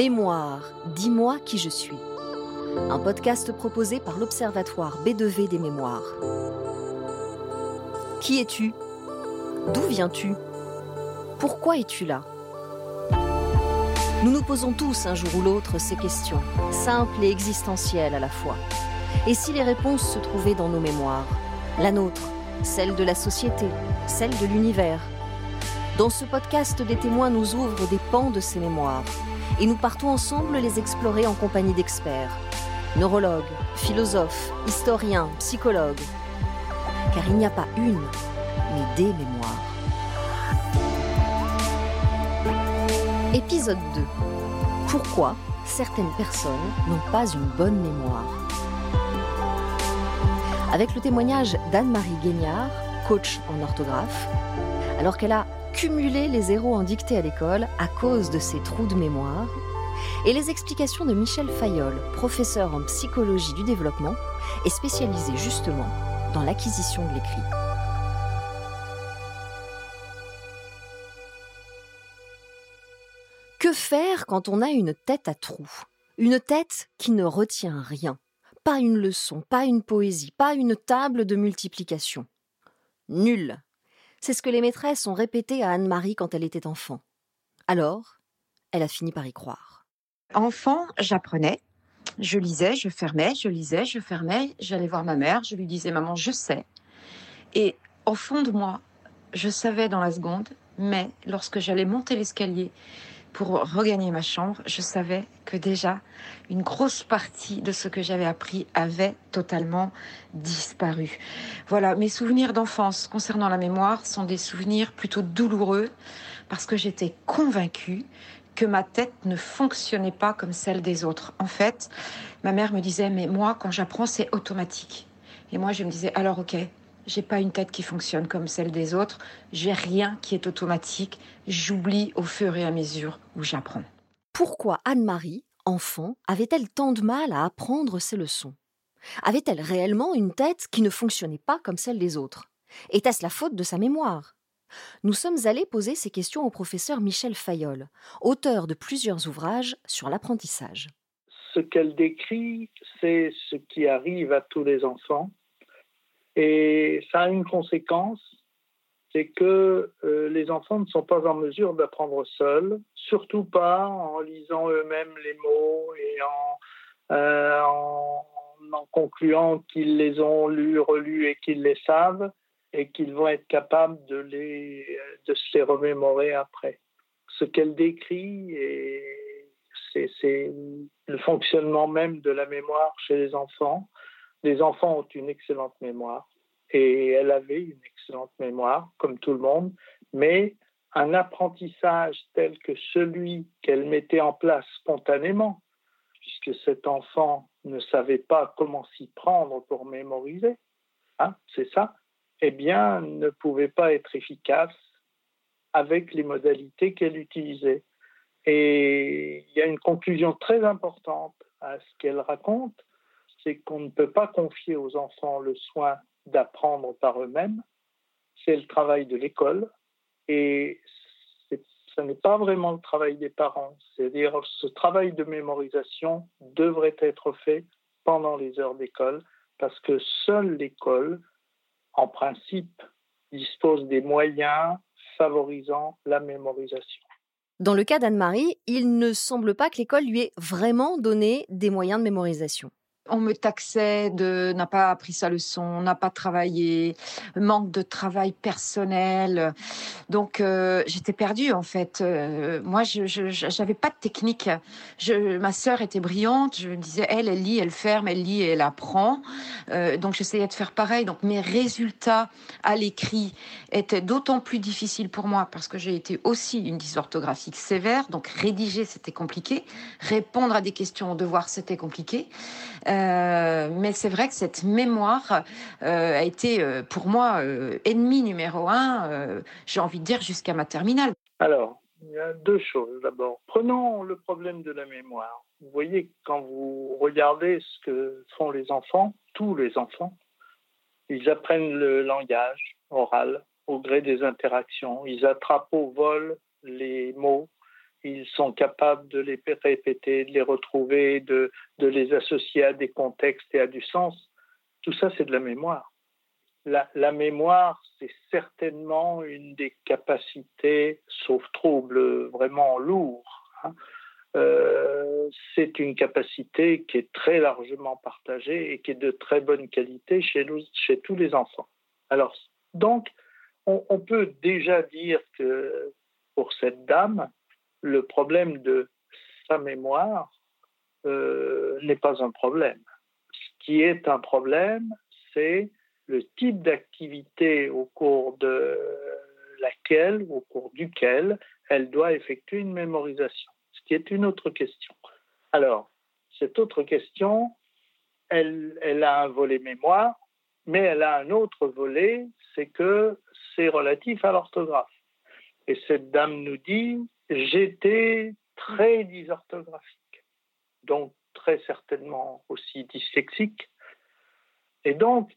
Mémoire, dis-moi qui je suis. Un podcast proposé par l'Observatoire B2V des mémoires. Qui es-tu? D'où viens-tu? Pourquoi es-tu là? Nous nous posons tous un jour ou l'autre ces questions, simples et existentielles à la fois. Et si les réponses se trouvaient dans nos mémoires? La nôtre, celle de la société, celle de l'univers. Dans ce podcast, des témoins nous ouvrent des pans de ces mémoires et nous partons ensemble les explorer en compagnie d'experts, neurologues, philosophes, historiens, psychologues. Car il n'y a pas une, mais des mémoires. Épisode 2. Pourquoi certaines personnes n'ont pas une bonne mémoire? Avec le témoignage d'Anne-Marie Guignard, coach en orthographe, alors qu'elle a cumuler les zéros en dictée à l'école à cause de ses trous de mémoire, et les explications de Michel Fayol, professeur en psychologie du développement et spécialisé justement dans l'acquisition de l'écrit. Que faire quand on a une tête à trous? Une tête qui ne retient rien. Pas une leçon, pas une poésie, pas une table de multiplication. Nul c'est ce que les maîtresses ont répété à Anne-Marie quand elle était enfant. Alors, elle a fini par y croire. Enfant, j'apprenais. Je lisais, je fermais, je lisais, je fermais. J'allais voir ma mère, je lui disais Maman, je sais. Et au fond de moi, je savais dans la seconde, mais lorsque j'allais monter l'escalier pour regagner ma chambre, je savais que déjà une grosse partie de ce que j'avais appris avait totalement disparu. Voilà, mes souvenirs d'enfance concernant la mémoire sont des souvenirs plutôt douloureux parce que j'étais convaincue que ma tête ne fonctionnait pas comme celle des autres. En fait, ma mère me disait, mais moi, quand j'apprends, c'est automatique. Et moi, je me disais, alors ok, j'ai pas une tête qui fonctionne comme celle des autres. J'ai rien qui est automatique. J'oublie au fur et à mesure où j'apprends. Pourquoi Anne-Marie, enfant, avait-elle tant de mal à apprendre ses leçons? Avait-elle réellement une tête qui ne fonctionnait pas comme celle des autres? Était-ce la faute de sa mémoire? Nous sommes allés poser ces questions au professeur Michel Fayol, auteur de plusieurs ouvrages sur l'apprentissage. Ce qu'elle décrit, c'est ce qui arrive à tous les enfants et ça a une conséquence, c'est que euh, les enfants ne sont pas en mesure d'apprendre seuls, surtout pas en lisant eux-mêmes les mots et en, euh, concluant qu'ils les ont lus, relus et qu'ils les savent et qu'ils vont être capables de, de se les remémorer après. Ce qu'elle décrit, c'est le fonctionnement même de la mémoire chez les enfants. Les enfants ont une excellente mémoire et elle avait une excellente mémoire, comme tout le monde, mais un apprentissage tel que celui qu'elle mettait en place spontanément, puisque cet enfant ne savait pas comment s'y prendre pour mémoriser, hein, c'est ça, eh bien, ne pouvait pas être efficace avec les modalités qu'elle utilisait. Et il y a une conclusion très importante à ce qu'elle raconte, c'est qu'on ne peut pas confier aux enfants le soin d'apprendre par eux-mêmes. C'est le travail de l'école et ce n'est pas vraiment le travail des parents. C'est-à-dire ce travail de mémorisation devrait être fait pendant les heures d'école parce que seule l'école, en principe, dispose des moyens favorisant la mémorisation. Dans le cas d'Anne-Marie, il ne semble pas que l'école lui ait vraiment donné des moyens de mémorisation on me taxait de n'a pas appris sa leçon, n'a pas travaillé, manque de travail personnel. Donc euh, j'étais perdue en fait. Euh, moi, je n'avais pas de technique. Je, ma sœur était brillante. Je me disais, elle, elle lit, elle ferme, elle lit elle apprend. Euh, donc j'essayais de faire pareil. Donc mes résultats à l'écrit étaient d'autant plus difficiles pour moi parce que j'ai été aussi une dysorthographique sévère. Donc rédiger, c'était compliqué. Répondre à des questions au devoir, c'était compliqué. Mais c'est vrai que cette mémoire euh, a été euh, pour moi ennemi numéro un, j'ai envie de dire, jusqu'à ma terminale. Alors, il y a deux choses d'abord. Prenons le problème de la mémoire. Vous voyez, quand vous regardez ce que font les enfants, tous les enfants, ils apprennent le langage oral au gré des interactions. Ils attrapent au vol les mots ils sont capables de les répéter, de les retrouver, de, les associer à des contextes et à du sens. Tout ça, c'est de la mémoire. La, mémoire, c'est certainement une des capacités, sauf trouble, vraiment lourd. Hein. Euh, c'est une capacité qui est très largement partagée et qui est de très bonne qualité chez, tous les enfants. Alors, donc, on, on peut déjà dire que pour cette dame, le problème de sa mémoire euh, n'est pas un problème. Ce qui est un problème, c'est le type d'activité au cours de laquelle, au cours duquel, elle doit effectuer une mémorisation, ce qui est une autre question. Alors, cette autre question, elle, elle a un volet mémoire, mais elle a un autre volet, c'est que c'est relatif à l'orthographe. Et cette dame nous dit, j'étais très dysorthographique, donc très certainement aussi dyslexique. Et donc,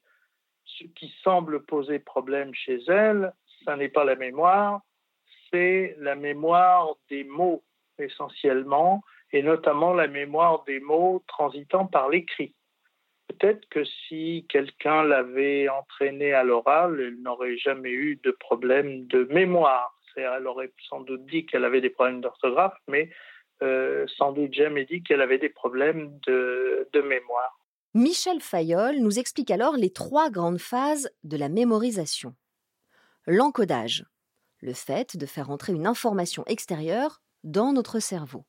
ce qui semble poser problème chez elle, ce n'est pas la mémoire, c'est la mémoire des mots essentiellement, et notamment la mémoire des mots transitant par l'écrit. Peut-être que si quelqu'un l'avait entraînée à l'oral, elle n'aurait jamais eu de problème de mémoire elle aurait sans doute dit qu'elle avait des problèmes d'orthographe, mais euh, sans doute jamais dit qu'elle avait des problèmes de, de mémoire. Michel Fayol nous explique alors les trois grandes phases de la mémorisation. L'encodage, le fait de faire entrer une information extérieure dans notre cerveau.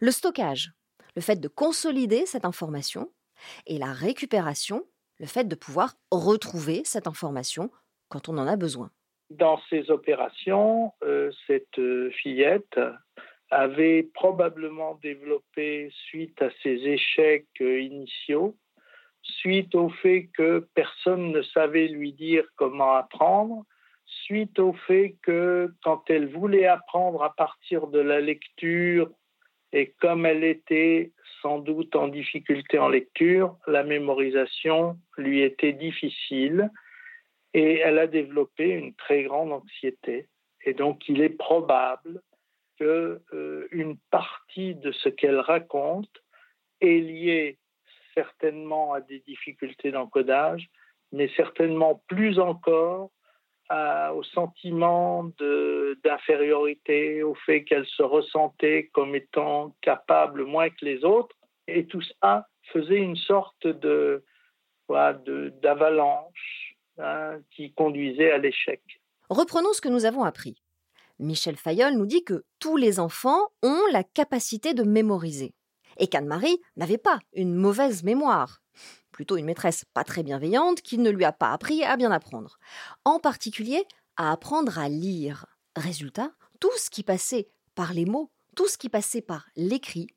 Le stockage, le fait de consolider cette information. Et la récupération, le fait de pouvoir retrouver cette information quand on en a besoin dans ces opérations, euh, cette euh, fillette avait probablement développé, suite à ses échecs euh, initiaux, suite au fait que personne ne savait lui dire comment apprendre, suite au fait que quand elle voulait apprendre à partir de la lecture, et comme elle était sans doute en difficulté en lecture, la mémorisation lui était difficile et elle a développé une très grande anxiété. Et donc, il est probable qu'une euh, partie de ce qu'elle raconte est liée certainement à des difficultés d'encodage, mais certainement plus encore au sentiment d'infériorité, au fait qu'elle se ressentait comme étant capable moins que les autres. Et tout ça faisait une sorte de d'avalanche Qui conduisait à l'échec. Reprenons ce que nous avons appris. Michel Fayol nous dit que tous les enfants ont la capacité de mémoriser. Et qu'Anne-Marie n'avait pas une mauvaise mémoire, plutôt une maîtresse pas très bienveillante qui ne lui a pas appris à bien apprendre. En particulier, à apprendre à lire. Résultat, tout ce qui passait par les mots, tout ce qui passait par l'écrit,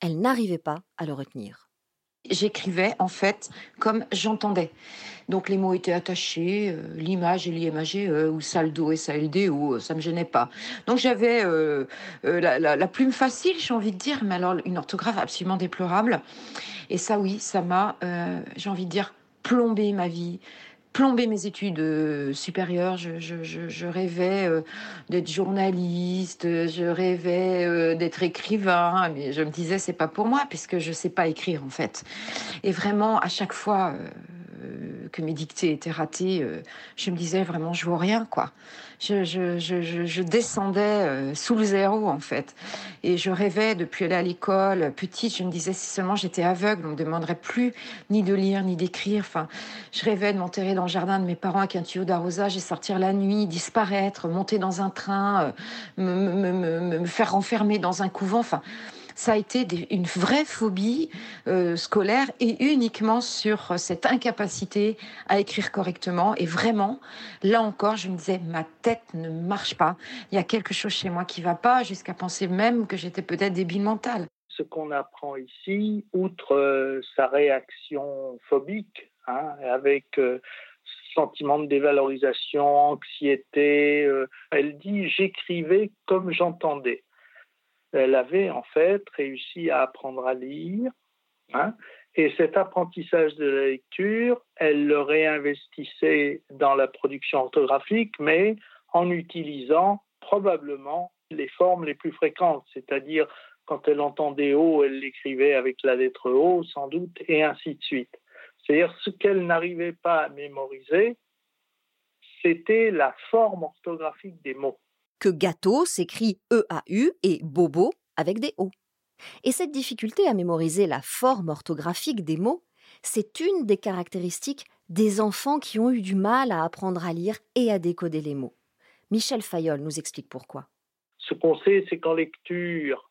elle n'arrivait pas à le retenir j'écrivais en fait comme j'entendais. Donc les mots étaient attachés, euh, l'image et l'IMAG, euh, ou saldo et SALD, ou euh, ça me gênait pas. Donc j'avais la, la, plume facile, j'ai envie de dire, mais alors une orthographe absolument déplorable. Et ça, oui, ça m'a, j'ai envie de dire, plombé ma vie plombé mes études euh, supérieures. Je, je, rêvais euh, d'être journaliste, je rêvais euh, d'être écrivain, mais je me disais c'est pas pour moi puisque je sais pas écrire en fait. Et vraiment à chaque fois que mes dictées étaient ratées, je me disais vraiment je vaux rien quoi je, descendais euh, sous le zéro en fait. Et je rêvais depuis aller à l'école petite. Je me disais si seulement j'étais aveugle, on me demanderait plus ni de lire ni d'écrire. Enfin, je rêvais de m'enterrer dans le jardin de mes parents avec un tuyau d'arrosage et sortir la nuit, disparaître, monter dans un train, euh, me faire renfermer dans un couvent. Enfin, ça a été une vraie phobie euh, scolaire et uniquement sur cette incapacité à écrire correctement. Et vraiment, là encore, je me disais, ma tête ne marche pas. Il y a quelque chose chez moi qui va pas, jusqu'à penser même que j'étais peut-être débile mentale. Ce qu'on apprend ici, outre euh, sa réaction phobique, hein, avec euh, sentiment de dévalorisation, anxiété. elle dit j'écrivais comme j'entendais elle avait en fait réussi à apprendre à lire. Hein, et cet apprentissage de la lecture, elle le réinvestissait dans la production orthographique, mais en utilisant probablement les formes les plus fréquentes, c'est-à-dire quand elle entendait O, elle l'écrivait avec la lettre O sans doute, et ainsi de suite. C'est-à-dire ce qu'elle n'arrivait pas à mémoriser, c'était la forme orthographique des mots. Que gâteau s'écrit E-A-U et bobo avec des O. Et cette difficulté à mémoriser la forme orthographique des mots, c'est une des caractéristiques des enfants qui ont eu du mal à apprendre à lire et à décoder les mots. Michel Fayol nous explique pourquoi. Ce qu'on sait, c'est qu'en lecture,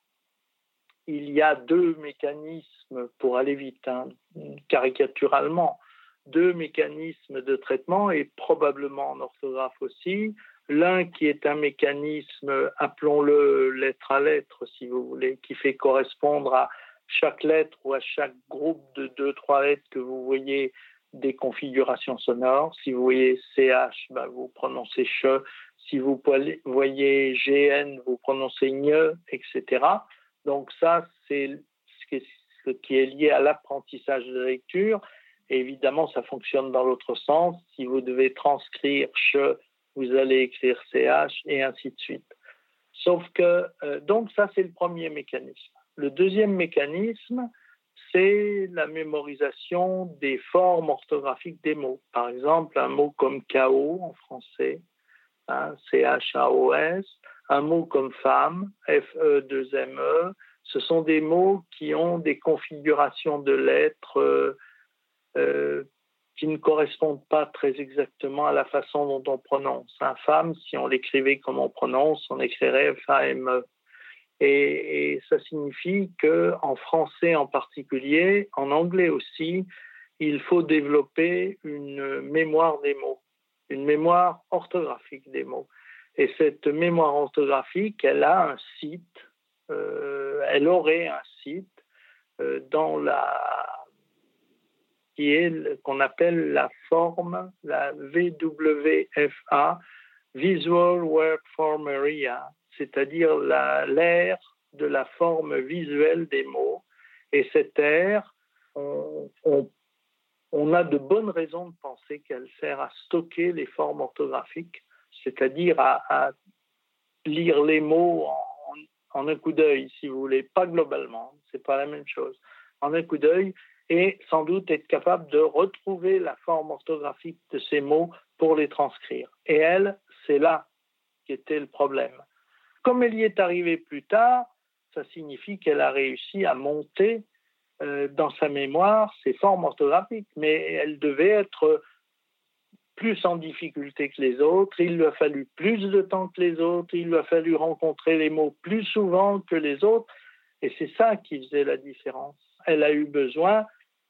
il y a deux mécanismes pour aller vite, hein, caricaturalement, deux mécanismes de traitement et probablement en orthographe aussi. L'un qui est un mécanisme, appelons-le lettre à lettre, si vous voulez, qui fait correspondre à chaque lettre ou à chaque groupe de deux, trois lettres que vous voyez des configurations sonores. Si vous voyez CH, ben vous prononcez CHE. Si vous voyez GN, vous prononcez NE, etc. Donc ça, c'est ce qui est lié à l'apprentissage de la lecture. Évidemment, ça fonctionne dans l'autre sens. Si vous devez transcrire CHE, vous allez écrire CH et ainsi de suite. Sauf que, euh, donc ça, c'est le premier mécanisme. Le deuxième mécanisme, c'est la mémorisation des formes orthographiques des mots. Par exemple, un mot comme chaos en français, hein, C-H-A-O-S, un mot comme femme, F-E-2-M-E, e, ce sont des mots qui ont des configurations de lettres euh, euh, qui ne correspondent pas très exactement à la façon dont on prononce. Un femme, si on l'écrivait comme on prononce, on écrirait F-A-M-E. Et, ça signifie que en français en particulier, en anglais aussi, il faut développer une mémoire des mots, une mémoire orthographique des mots. Et cette mémoire orthographique, elle a un site, euh, elle aurait un site euh, dans la qui est qu'on appelle la forme, la VWFA, Visual Word Form Area, c'est-à-dire l'aire de la forme visuelle des mots. Et cette aire, on, on, a de bonnes raisons de penser qu'elle sert à stocker les formes orthographiques, c'est-à-dire à, lire les mots en, en un coup d'œil, si vous voulez, pas globalement, c'est pas la même chose. En un coup d'œil, et sans doute être capable de retrouver la forme orthographique de ces mots pour les transcrire. Et elle, c'est là qui était le problème. Comme elle y est arrivée plus tard, ça signifie qu'elle a réussi à monter euh, dans sa mémoire ses formes orthographiques, mais elle devait être plus en difficulté que les autres, il lui a fallu plus de temps que les autres, il lui a fallu rencontrer les mots plus souvent que les autres, et c'est ça qui faisait la différence. Elle a eu besoin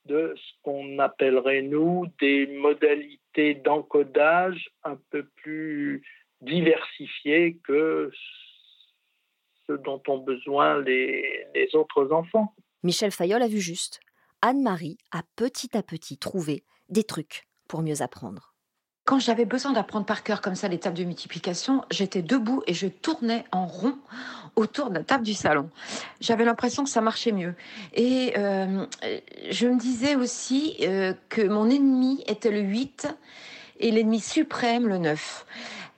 de ce qu'on appellerait, nous, des modalités d'encodage un peu plus diversifiées que ce dont ont besoin les, autres enfants. Michel Fayol a vu juste. Anne-Marie a petit à petit trouvé des trucs pour mieux apprendre. Quand j'avais besoin d'apprendre par cœur comme ça les tables de multiplication, j'étais debout et je tournais en rond autour de la table du salon. J'avais l'impression que ça marchait mieux. Et euh, je me disais aussi euh, que mon ennemi était le 8 et l'ennemi suprême le 9.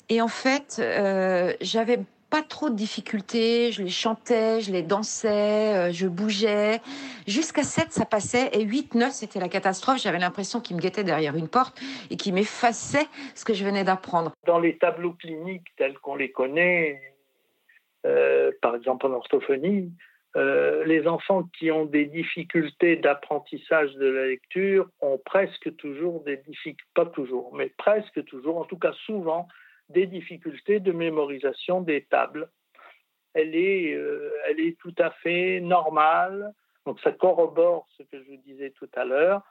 Et en fait, euh, j'avais pas trop de difficultés, je les chantais, je les dansais, euh, je bougeais. Jusqu'à 7, ça passait, et 8, 9, c'était la catastrophe. J'avais l'impression qu'il me guettait derrière une porte et qu'il m'effaçait ce que je venais d'apprendre. Dans les tableaux cliniques tels qu'on les connaît, euh, par exemple en orthophonie, euh, les enfants qui ont des difficultés d'apprentissage de la lecture ont presque toujours des difficultés, pas toujours, mais presque toujours, en tout cas souvent, des difficultés de mémorisation des tables. Elle est, euh, elle est tout à fait normale. Donc ça corrobore ce que je vous disais tout à l'heure.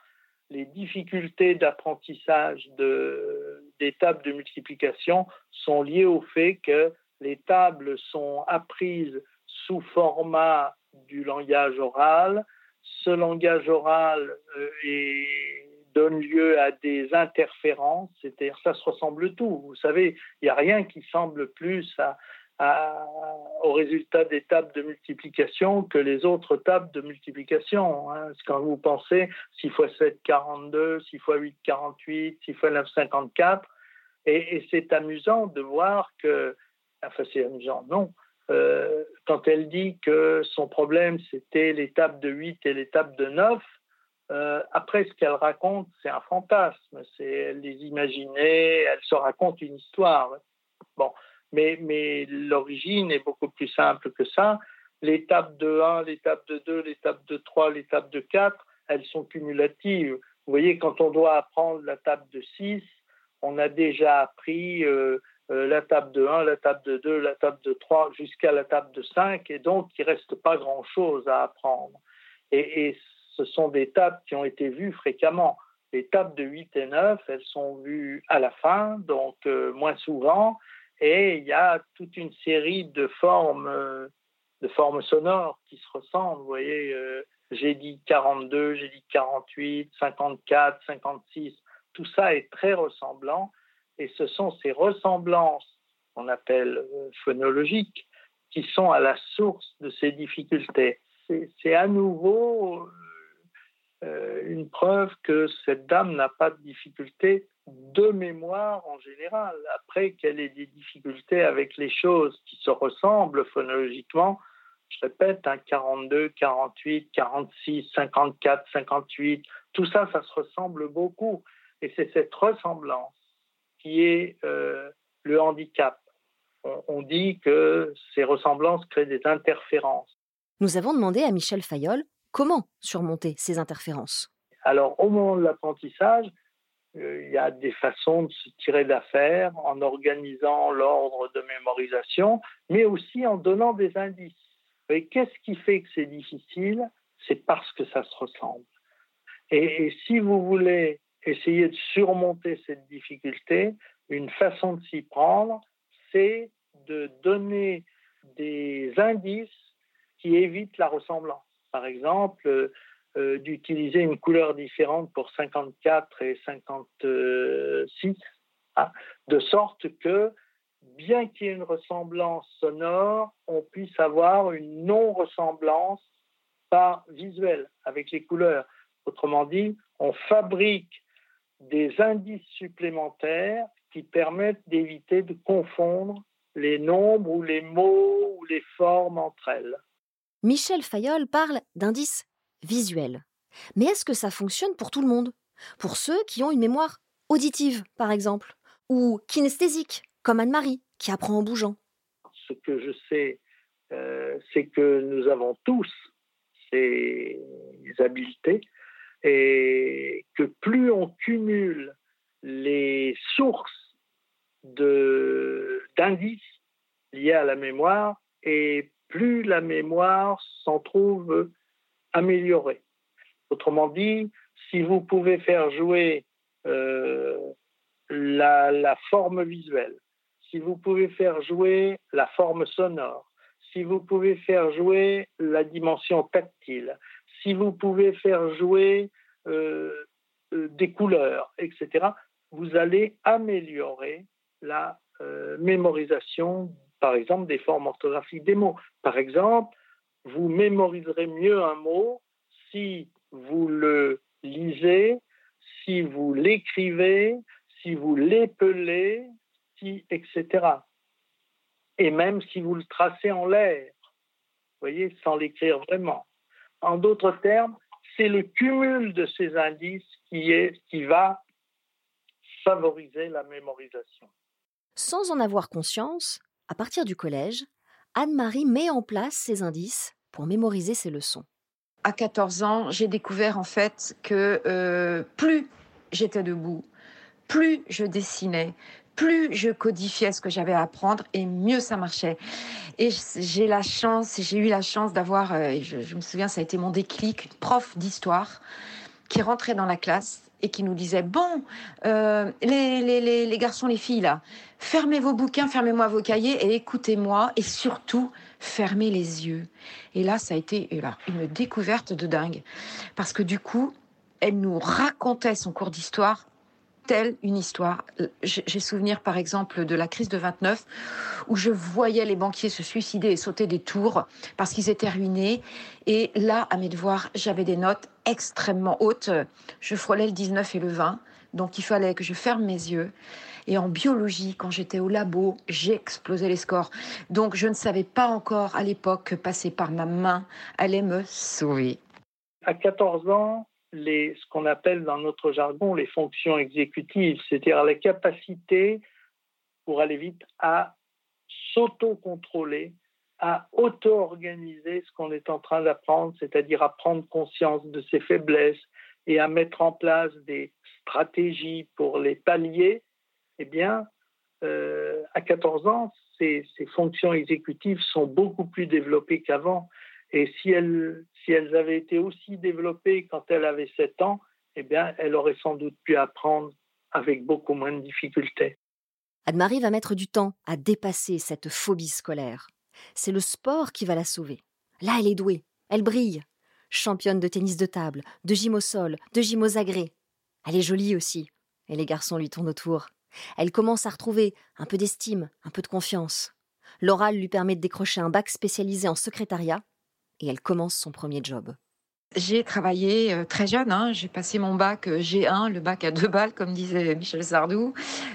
Les difficultés d'apprentissage de, des tables de multiplication sont liées au fait que les tables sont apprises sous format du langage oral. Ce langage oral euh, est donne lieu à des interférences, c'est-à-dire ça se ressemble tout. Vous savez, il n'y a rien qui semble plus au résultat des tables de multiplication que les autres tables de multiplication. Hein. Quand vous pensez 6 x 7, 42, 6 x 8, 48, 6 x 9, 54, et, et c'est amusant de voir que, enfin c'est amusant, non, euh, quand elle dit que son problème, c'était l'étape de 8 et l'étape de 9, euh, après, ce qu'elle raconte, c'est un fantasme. C'est, elle les imaginait, elle se raconte une histoire. Bon, mais, mais l'origine est beaucoup plus simple que ça. L'étape de 1, l'étape de 2, l'étape de 3, l'étape de 4, elles sont cumulatives. Vous voyez, quand on doit apprendre la table de 6, on a déjà appris euh, euh, la table de 1, la table de 2, la table de 3, jusqu'à la table de 5, et donc il ne reste pas grand-chose à apprendre. Et, et, ce sont des tables qui ont été vues fréquemment. Les tables de 8 et 9, elles sont vues à la fin, donc euh, moins souvent, et il y a toute une série de formes, euh, de formes sonores qui se ressemblent. Vous voyez, euh, j'ai dit 42, j'ai dit 48, 54, 56. Tout ça est très ressemblant, et ce sont ces ressemblances qu'on appelle phonologiques qui sont à la source de ces difficultés. C'est à nouveau une preuve que cette dame n'a pas de difficulté de mémoire en général. Après qu'elle ait des difficultés avec les choses qui se ressemblent phonologiquement, je répète, hein, 42, 48, 46, 54, 58, tout ça, ça se ressemble beaucoup. Et c'est cette ressemblance qui est euh, le handicap. On, on dit que ces ressemblances créent des interférences. Nous avons demandé à Michel Fayol comment surmonter ces interférences? Alors, au moment de l'apprentissage, euh, il y a des façons de se tirer d'affaire en organisant l'ordre de mémorisation, mais aussi en donnant des indices. Et qu'est-ce qui fait que c'est difficile? C'est parce que ça se ressemble. Et, et, si vous voulez essayer de surmonter cette difficulté, une façon de s'y prendre, c'est de donner des indices qui évitent la ressemblance. Par exemple, euh, d'utiliser une couleur différente pour 54 et 56, hein, de sorte que, bien qu'il y ait une ressemblance sonore, on puisse avoir une non-ressemblance par visuel avec les couleurs. Autrement dit, on fabrique des indices supplémentaires qui permettent d'éviter de confondre les nombres ou les mots ou les formes entre elles. Michel Fayol parle d'indices visuels. Mais est-ce que ça fonctionne pour tout le monde? Pour ceux qui ont une mémoire auditive, par exemple, ou kinesthésique, comme Anne-Marie, qui apprend en bougeant? Ce que je sais, euh, c'est que nous avons tous ces habiletés et que plus on cumule les sources d'indices liés à la mémoire, et plus la mémoire s'en trouve améliorée. Autrement dit, si vous pouvez faire jouer euh, la, forme visuelle, si vous pouvez faire jouer la forme sonore, si vous pouvez faire jouer la dimension tactile, si vous pouvez faire jouer euh, euh, des couleurs, etc., vous allez améliorer la mémorisation, par exemple, des formes orthographiques des mots. Par exemple, vous mémoriserez mieux un mot si vous le lisez, si vous l'écrivez, si vous l'épelez, si, etc. Et même si vous le tracez en l'air, vous voyez, sans l'écrire vraiment. En d'autres termes, c'est le cumul de ces indices qui, est, qui va favoriser la mémorisation. Sans en avoir conscience, à partir du collège, Anne-Marie met en place ces indices pour mémoriser ses leçons à 14 ans, j'ai découvert en fait que euh, plus j'étais debout, plus je dessinais, plus je codifiais ce que j'avais à apprendre et mieux ça marchait. Et j'ai eu la chance d'avoir, euh, je, je, me souviens, ça a été mon déclic, une prof d'histoire qui rentrait dans la classe et qui nous disait bon, euh, les, les, les, garçons, les filles là, fermez vos bouquins, fermez-moi vos cahiers et écoutez-moi et surtout fermez les yeux. Et là, ça a été une découverte de dingue parce que du coup, elle nous racontait son cours d'histoire telle une histoire. J'ai souvenir, par exemple, de la crise de 29, où je voyais les banquiers se suicider et sauter des tours parce qu'ils étaient ruinés. Et là, à mes devoirs, j'avais des notes extrêmement hautes. Je frôlais le 19 et le 20. Donc, il fallait que je ferme mes yeux Et en biologie, quand j'étais au labo, j'ai explosé les scores. Donc je ne savais pas encore à l'époque que passer par ma main allait me sauver. À 14 ans, les, ce qu'on appelle dans notre jargon les fonctions exécutives, c'est-à-dire la capacité, pour aller vite, à s'auto-contrôler, à auto-organiser ce qu'on est en train d'apprendre, c'est-à-dire à prendre conscience de ses faiblesses et à mettre en place des stratégies pour les pallier, eh bien, euh, à 14 ans, ces, fonctions exécutives sont beaucoup plus développées qu'avant. Et si elles, si elles avaient été aussi développées quand elle avait 7 ans, eh bien, elle aurait sans doute pu apprendre avec beaucoup moins de difficultés. Anne-Marie va mettre du temps à dépasser cette phobie scolaire. C'est le sport qui va la sauver. Là, elle est douée, elle brille. Championne de tennis de table, de gym au sol, de gym aux agrès. Elle est jolie aussi, et les garçons lui tournent autour. Elle commence à retrouver un peu d'estime, un peu de confiance. L'oral lui permet de décrocher un bac spécialisé en secrétariat, et elle commence son premier job. J'ai travaillé euh, très jeune, hein. j'ai passé mon bac euh, G1, le bac à deux balles, comme disait Michel Sardou.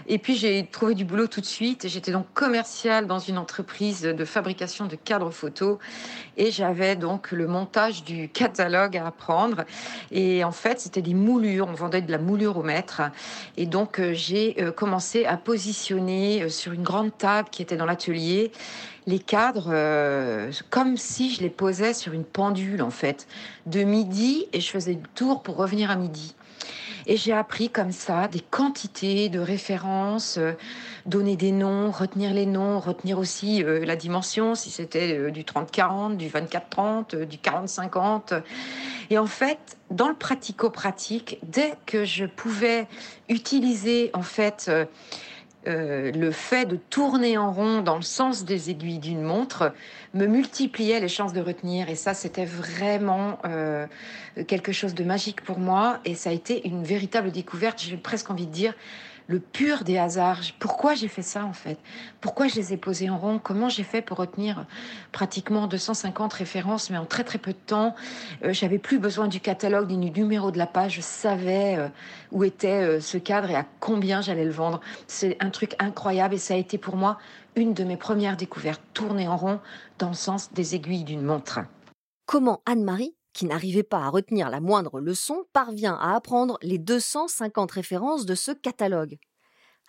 Et puis j'ai trouvé du boulot tout de suite. J'étais donc commerciale dans une entreprise de fabrication de cadres photos. Et j'avais donc le montage du catalogue à apprendre. Et en fait, c'était des moulures. On vendait de la moulure au mètre. Et donc euh, j'ai commencé à positionner sur une grande table qui était dans l'atelier les cadres euh, comme si je les posais sur une pendule en fait, de midi et je faisais le tour pour revenir à midi. Et j'ai appris comme ça des quantités de références, euh, donner des noms, retenir les noms, retenir aussi euh, la dimension, si c'était du 30-40, du 24-30, du 40-50. Et en fait, dans le pratico-pratique, dès que je pouvais utiliser en fait euh, le fait de tourner en rond dans le sens des aiguilles d'une montre me multipliait les chances de retenir. Et ça, c'était vraiment euh, quelque chose de magique pour moi. Et ça a été une véritable découverte, j'ai presque envie de dire, le pur des hasards. Pourquoi j'ai fait ça en fait? Pourquoi je les ai posés en rond? Comment j'ai fait pour retenir pratiquement 250 références, mais en très très peu de temps? Euh, J'avais plus besoin du catalogue ni du numéro de la page. Je savais euh, où était euh, ce cadre et à combien j'allais le vendre. C'est un truc incroyable et ça a été pour moi une de mes premières découvertes. Tourner en rond dans le sens des aiguilles d'une montre. Comment Anne-Marie qui n'arrivait pas à retenir la moindre leçon, parvient à apprendre les 250 références de ce catalogue.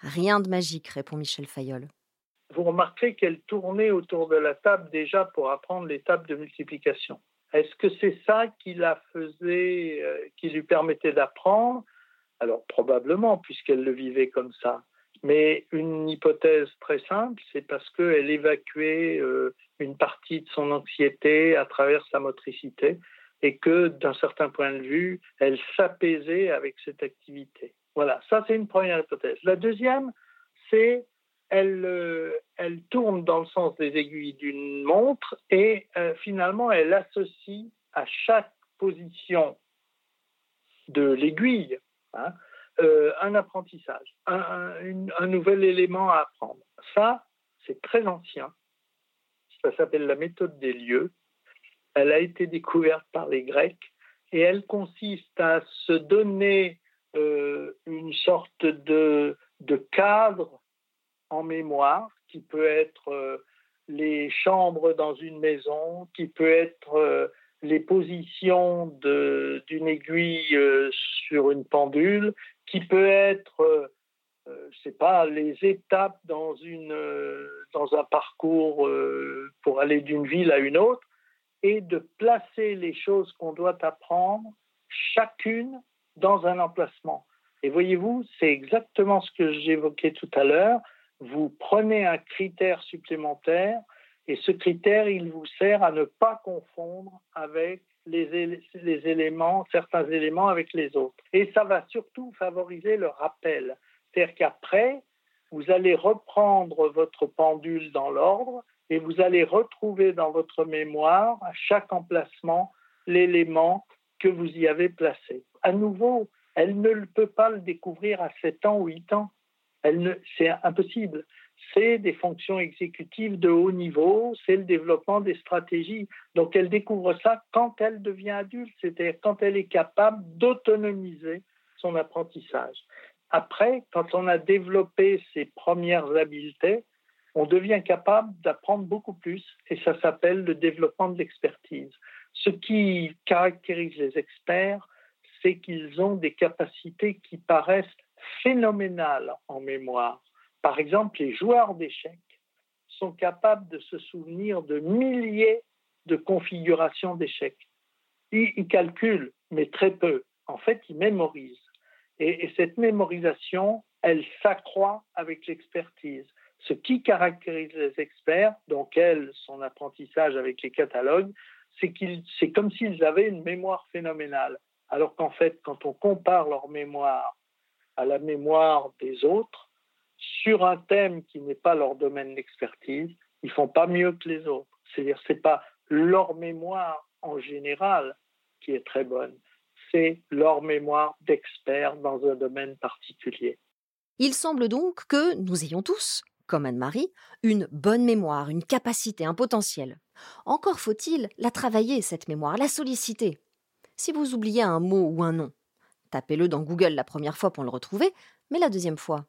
Rien de magique, répond Michel Fayolle. Vous remarquerez qu'elle tournait autour de la table déjà pour apprendre les tables de multiplication. Est-ce que c'est ça qui la faisait, euh, qui lui permettait d'apprendre? Alors probablement, puisqu'elle le vivait comme ça. Mais une hypothèse très simple, c'est parce qu'elle évacuait euh, une partie de son anxiété à travers sa motricité et que d'un certain point de vue, elle s'apaisait avec cette activité. Voilà, ça c'est une première hypothèse. La deuxième, c'est elle, euh, elle tourne dans le sens des aiguilles d'une montre et euh, finalement elle associe à chaque position de l'aiguille hein, euh, un apprentissage, un, un nouvel élément à apprendre. Ça, c'est très ancien. Ça s'appelle la méthode des lieux elle a été découverte par les Grecs et elle consiste à se donner euh, une sorte de, cadre en mémoire qui peut être euh, les chambres dans une maison, qui peut être euh, les positions d'une aiguille sur une pendule, qui peut être, sais pas, les étapes dans un parcours pour aller d'une ville à une autre et de placer les choses qu'on doit apprendre, chacune dans un emplacement. Et voyez-vous, c'est exactement ce que j'évoquais tout à l'heure. Vous prenez un critère supplémentaire et ce critère, il vous sert à ne pas confondre avec les, éléments, certains éléments avec les autres. Et ça va surtout favoriser le rappel. C'est-à-dire qu'après, vous allez reprendre votre pendule dans l'ordre et vous allez retrouver dans votre mémoire, à chaque emplacement, l'élément que vous y avez placé. À nouveau, elle ne peut pas le découvrir à 7 ans ou 8 ans. C'est impossible. C'est des fonctions exécutives de haut niveau, c'est le développement des stratégies. Donc elle découvre ça quand elle devient adulte, c'est-à-dire quand elle est capable d'autonomiser son apprentissage. après, quand on a développé ces premières habiletés, on devient capable d'apprendre beaucoup plus et ça s'appelle le développement de l'expertise. Ce qui caractérise les experts, c'est qu'ils ont des capacités qui paraissent phénoménales en mémoire. Par exemple, les joueurs d'échecs sont capables de se souvenir de milliers de configurations d'échecs. Ils, calculent, mais très peu. En fait, ils mémorisent. Et, et cette mémorisation, elle s'accroît avec l'expertise. Ce qui caractérise les experts, donc elle, son apprentissage avec les catalogues, c'est c'est comme s'ils avaient une mémoire phénoménale. Alors qu'en fait, quand on compare leur mémoire à la mémoire des autres, sur un thème qui n'est pas leur domaine d'expertise, ils font pas mieux que les autres. C'est-à-dire, c'est pas leur mémoire en général qui est très bonne, c'est leur mémoire d'expert dans un domaine particulier. Il semble donc que nous ayons tous, comme Anne-Marie, une bonne mémoire, une capacité, un potentiel. Encore faut-il la travailler, cette mémoire, la solliciter. Si vous oubliez un mot ou un nom, tapez-le dans Google la première fois pour le retrouver, mais la deuxième fois,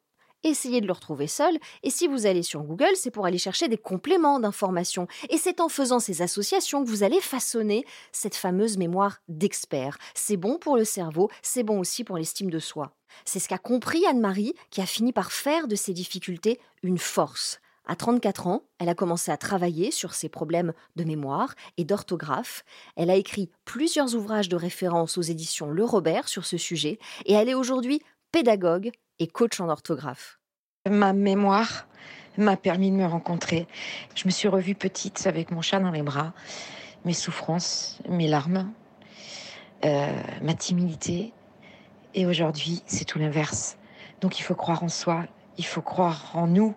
essayez de le retrouver seul, et si vous allez sur Google, c'est pour aller chercher des compléments d'informations, et c'est en faisant ces associations que vous allez façonner cette fameuse mémoire d'expert. C'est bon pour le cerveau, c'est bon aussi pour l'estime de soi. C'est ce qu'a compris Anne-Marie, qui a fini par faire de ses difficultés une force. À 34 ans, elle a commencé à travailler sur ses problèmes de mémoire et d'orthographe. Elle a écrit plusieurs ouvrages de référence aux éditions Le Robert sur ce sujet et elle est aujourd'hui pédagogue et coach en orthographe. Ma mémoire m'a permis de me rencontrer. Je me suis revue petite avec mon chat dans les bras, mes souffrances, mes larmes, euh, ma timidité. Et aujourd'hui, c'est tout l'inverse. Donc il faut croire en soi, il faut croire en nous.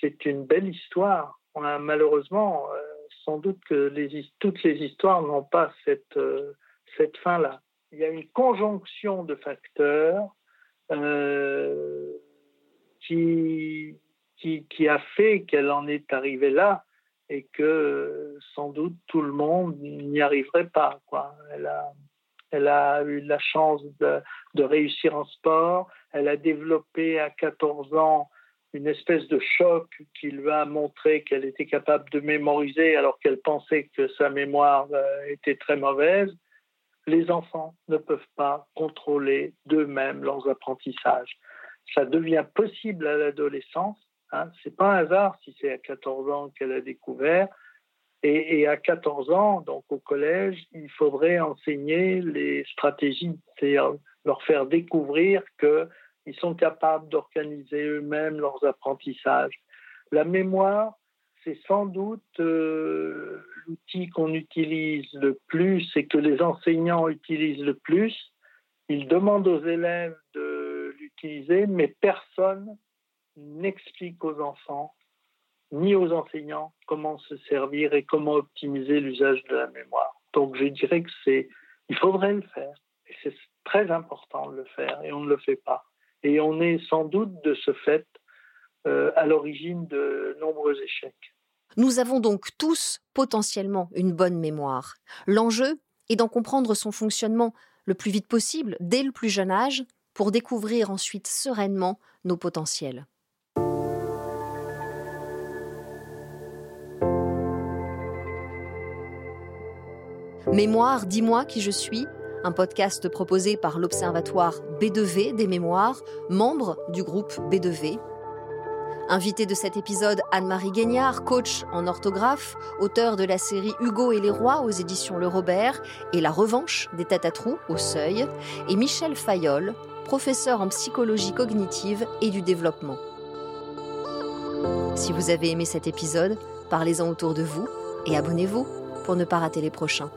C'est une belle histoire. malheureusement, euh, sans doute que toutes les histoires n'ont pas cette, euh, cette fin-là. Il y a une conjonction de facteurs euh, qui, a fait qu'elle en est arrivée là et que sans doute tout le monde n'y arriverait pas. Quoi. Elle, a, eu la chance de, de réussir en sport, elle a développé à 14 ans une espèce de choc qui lui a montré qu'elle était capable de mémoriser alors qu'elle pensait que sa mémoire euh, était très mauvaise les enfants ne peuvent pas contrôler d'eux-mêmes leurs apprentissages. Ça devient possible à l'adolescence. Hein. Ce n'est pas un hasard si c'est à 14 ans qu'elle a découvert. Et, à 14 ans, donc au collège, il faudrait enseigner les stratégies, c'est-à-dire leur faire découvrir qu'ils sont capables d'organiser eux-mêmes leurs apprentissages. La mémoire, c'est sans doute euh, l'outil qu'on utilise le plus et que les enseignants utilisent le plus. Ils demandent aux élèves de l'utiliser, mais personne n'explique aux enfants ni aux enseignants comment se servir et comment optimiser l'usage de la mémoire. Donc je dirais que c'est, il faudrait le faire. C'est très important de le faire et on ne le fait pas. Et on est sans doute de ce fait euh, à l'origine de nombreux échecs. Nous avons donc tous potentiellement une bonne mémoire. L'enjeu est d'en comprendre son fonctionnement le plus vite possible, dès le plus jeune âge, pour découvrir ensuite sereinement nos potentiels. Mémoire, dis-moi qui je suis, un podcast proposé par l'Observatoire B2V des mémoires, membre du groupe B2V, Invité de cet épisode, Anne-Marie Guignard, coach en orthographe, auteur de la série Hugo et les rois aux éditions Le Robert et La revanche des têtes au seuil, et Michel Fayol, professeur en psychologie cognitive et du développement. Si vous avez aimé cet épisode, parlez-en autour de vous et abonnez-vous pour ne pas rater les prochains.